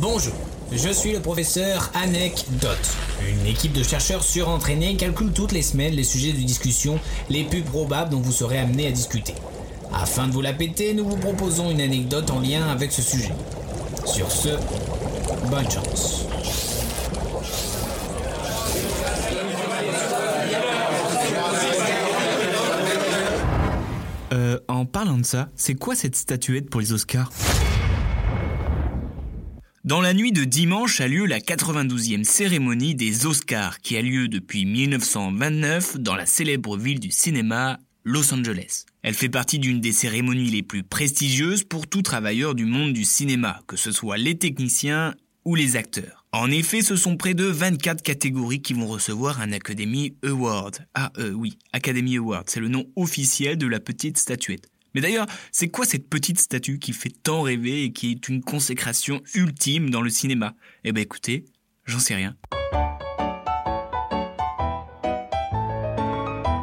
Bonjour, je suis le professeur Anecdote. Une équipe de chercheurs surentraînés calcule toutes les semaines les sujets de discussion les plus probables dont vous serez amené à discuter. Afin de vous la péter, nous vous proposons une anecdote en lien avec ce sujet. Sur ce, bonne chance. Euh, en parlant de ça, c'est quoi cette statuette pour les Oscars? Dans la nuit de dimanche a lieu la 92e cérémonie des Oscars qui a lieu depuis 1929 dans la célèbre ville du cinéma, Los Angeles. Elle fait partie d'une des cérémonies les plus prestigieuses pour tout travailleur du monde du cinéma, que ce soit les techniciens ou les acteurs. En effet, ce sont près de 24 catégories qui vont recevoir un Academy Award. Ah euh, oui, Academy Award, c'est le nom officiel de la petite statuette. Mais d'ailleurs, c'est quoi cette petite statue qui fait tant rêver et qui est une consécration ultime dans le cinéma? Eh ben écoutez, j'en sais rien.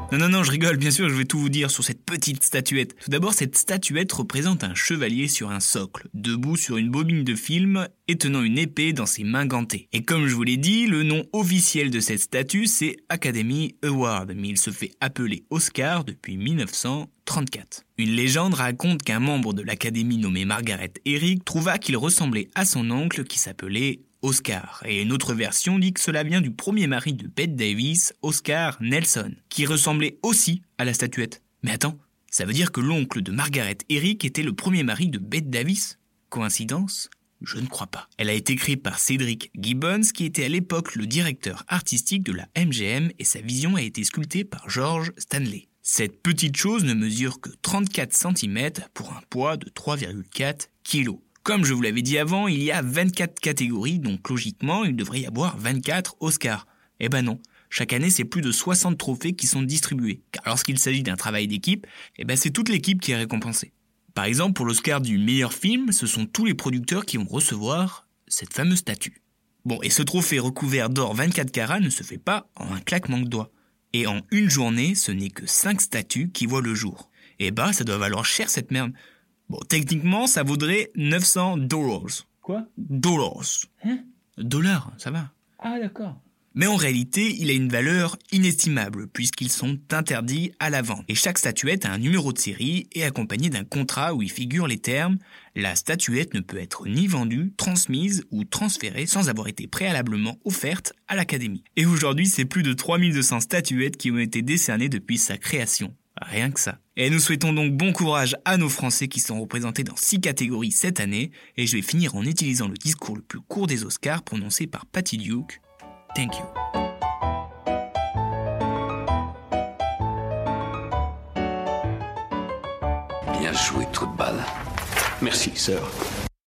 Non, non, non, je rigole, bien sûr, je vais tout vous dire sur cette petite statuette. Tout d'abord, cette statuette représente un chevalier sur un socle, debout sur une bobine de film et tenant une épée dans ses mains gantées. Et comme je vous l'ai dit, le nom officiel de cette statue, c'est Academy Award, mais il se fait appeler Oscar depuis 1934. Une légende raconte qu'un membre de l'Académie nommé Margaret Eric trouva qu'il ressemblait à son oncle qui s'appelait Oscar. Et une autre version dit que cela vient du premier mari de Bette Davis, Oscar Nelson, qui ressemblait aussi à la statuette. Mais attends, ça veut dire que l'oncle de Margaret Eric était le premier mari de Bette Davis? Coïncidence? Je ne crois pas. Elle a été écrite par Cédric Gibbons, qui était à l'époque le directeur artistique de la MGM, et sa vision a été sculptée par George Stanley. Cette petite chose ne mesure que 34 cm pour un poids de 3,4 kg. Comme je vous l'avais dit avant, il y a 24 catégories, donc logiquement, il devrait y avoir 24 Oscars. Eh ben non. Chaque année, c'est plus de 60 trophées qui sont distribués. Car lorsqu'il s'agit d'un travail d'équipe, eh ben c'est toute l'équipe qui est récompensée. Par exemple, pour l'Oscar du meilleur film, ce sont tous les producteurs qui vont recevoir cette fameuse statue. Bon, et ce trophée recouvert d'or 24 carats ne se fait pas en un claquement de doigts. Et en une journée, ce n'est que 5 statues qui voient le jour. Eh bah, ça doit valoir cher cette merde. Bon, techniquement, ça vaudrait 900 dollars. Quoi? Dollars. Hein? Dollars, ça va. Ah d'accord. Mais en réalité, il a une valeur inestimable puisqu'ils sont interdits à la vente. Et chaque statuette a un numéro de série et accompagné d'un contrat où y figurent les termes la statuette ne peut être ni vendue, transmise ou transférée sans avoir été préalablement offerte à l'académie. Et aujourd'hui, c'est plus de 3200 statuettes qui ont été décernées depuis sa création. Rien que ça. Et nous souhaitons donc bon courage à nos Français qui sont représentés dans six catégories cette année, et je vais finir en utilisant le discours le plus court des Oscars prononcé par Patty Duke. Thank you. Bien joué, trou de. Merci, sœur.